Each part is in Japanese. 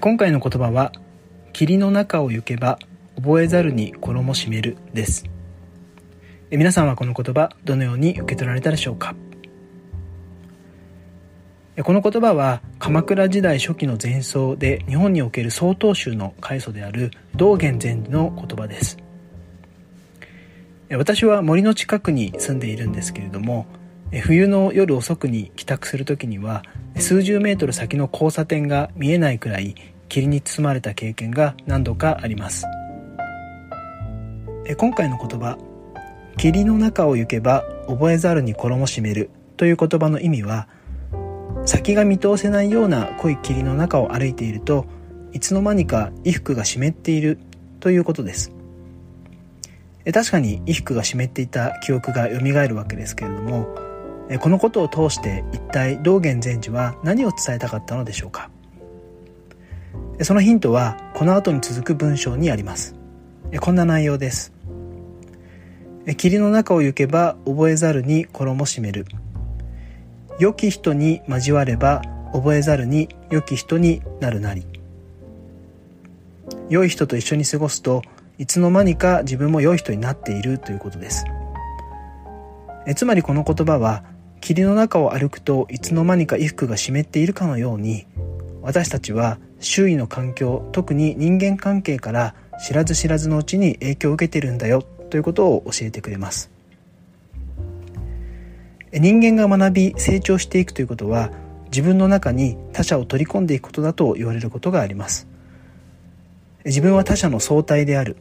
今回の言葉は霧の中を行けば覚えざるに衣締めるです。皆さんはこの言葉どのように受け取られたでしょうか？この言葉は鎌倉時代初期の前奏で日本における曹洞宗の開祖である道元禅師の言葉です。私は森の近くに住んでいるんですけれども冬の夜遅くに帰宅する時には数十メートル先の交差点が見えないくらい霧に包まれた経験が何度かあります。今回の言葉「霧の中を行けば覚えざるに衣締める」という言葉の意味は先が見通せないような濃い霧の中を歩いているといつの間にか衣服が湿っているということです。確かに衣服が湿っていた記憶が蘇るわけですけれどもこのことを通して一体道元禅師は何を伝えたかったのでしょうか？そのヒントはこの後に続く文章にあります。こんな内容です。霧の中を行けば覚えざるに衣締める。良き人に交われば覚えざるに良き人になるなり。良い人と一緒に過ごすといつの間にか自分も良い人になっているということです。えつまりこの言葉は霧の中を歩くといつの間にか衣服が湿っているかのように私たちは周囲の環境特に人間関係から知らず知らずのうちに影響を受けてるんだよということを教えてくれます。人間が学び成長していくということは自分の中に他者を取り込んでいくことだと言われることがあります。自分は他者の相対である。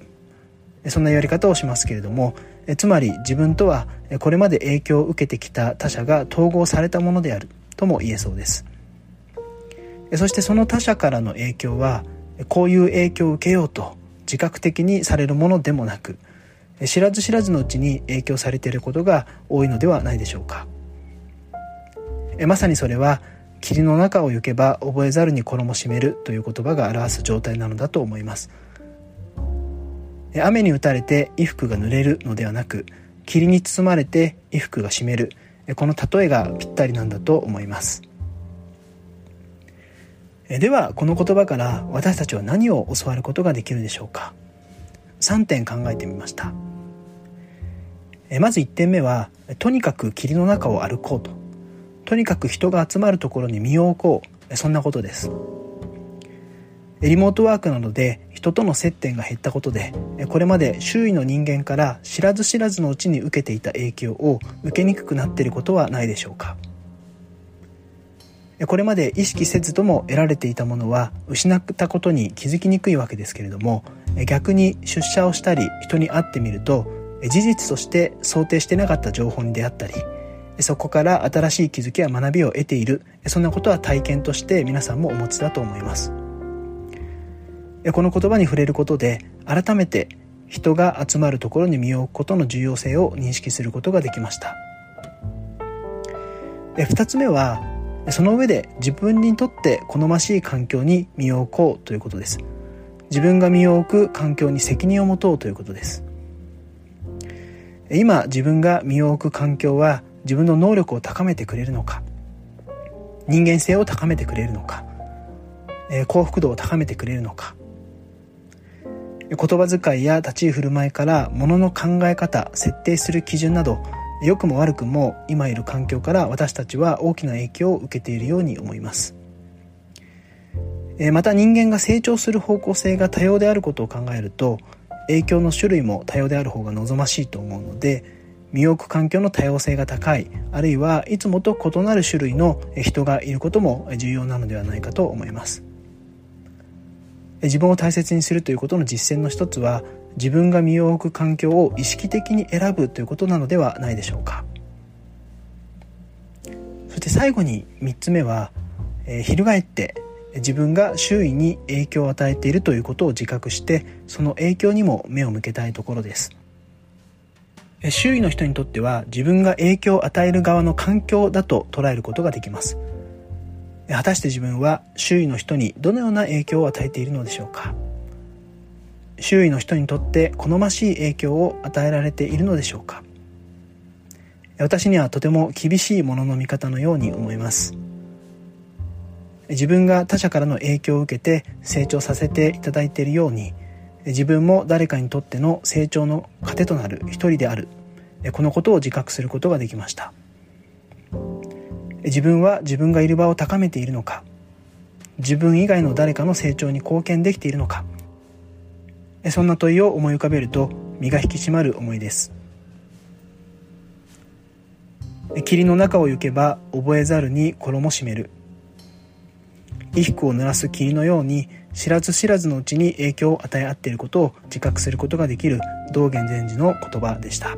そんな言われ方をしますけれどもつまり自分とはこれまで影響を受けてきた他者が統合されたものである。とも言えそうです。そしてその他者からの影響はこういう影響を受けようと自覚的にされるものでもなく知らず知らずのうちに影響されていることが多いのではないでしょうか。まさにそれは霧の中を行けば覚えざるに衣締めるという言葉が表す状態なのだと思います。雨に打たれて衣服が濡れるのではなく霧に包まれて衣服が湿る。この例えがぴったりなんだと思います。ではこの言葉から私たちは何を教わることができるでしょうか。3点考えてみました。まず1点目はとにかく霧の中を歩こうと。とにかく人が集まるところに身を置こう。そんなことです。リモートワークなどで人との接点が減ったことでこれまで周囲の人間から知らず知らずのうちに受けていた影響を受けにくくなっていることはないでしょうか。これまで意識せずとも得られていたものは失ったことに気づきにくいわけですけれども逆に出社をしたり人に会ってみると事実として想定してなかった情報に出会ったりそこから新しい気づきや学びを得ている。そんなことは体験として皆さんもお持ちだと思います。この言葉に触れることで改めて人が集まるところに身を置くことの重要性を認識することができました。2つ目はその上で自分にとって好ましい環境に身を置こうということです。自分が身を置く環境に責任を持とうということです。今自分が身を置く環境は自分の能力を高めてくれるのか人間性を高めてくれるのか幸福度を高めてくれるのか言葉遣いや立ち居振る舞いからものの考え方設定する基準など良くも悪くも今いる環境から私たちは大きな影響を受けているように思います。また人間が成長する方向性が多様であることを考えると影響の種類も多様である方が望ましいと思うので身を置く環境の多様性が高いあるいはいつもと異なる種類の人がいることも重要なのではないかと思います。自分を大切にするということの実践の一つは自分が身を置く環境を意識的に選ぶということなのではないでしょうか。そして最後に3つ目は、えー、翻って自分が周囲に影響を与えているということを自覚してその影響にも目を向けたいところです。周囲の人にとっては自分が影響を与える側の環境だと捉えることができます。果たして自分は周囲の人にどのような影響を与えているのでしょうか？周囲の人にとって好ましい影響を与えられているのでしょうか？私にはとても厳しいものの見方のように思います。自分が他者からの影響を受けて成長させていただいているように自分も誰かにとっての成長の糧となる一人であるこのことを自覚することができました。自分は自分がいる場を高めているのか。自分以外の誰かの成長に貢献できているのか。そんな問いを思い浮かべると身が引き締まる思いです。霧の中を行けば覚えざるに衣締める。衣服を濡らす霧のように知らず知らずのうちに影響を与え合っていることを自覚することができる道元禅師の言葉でした。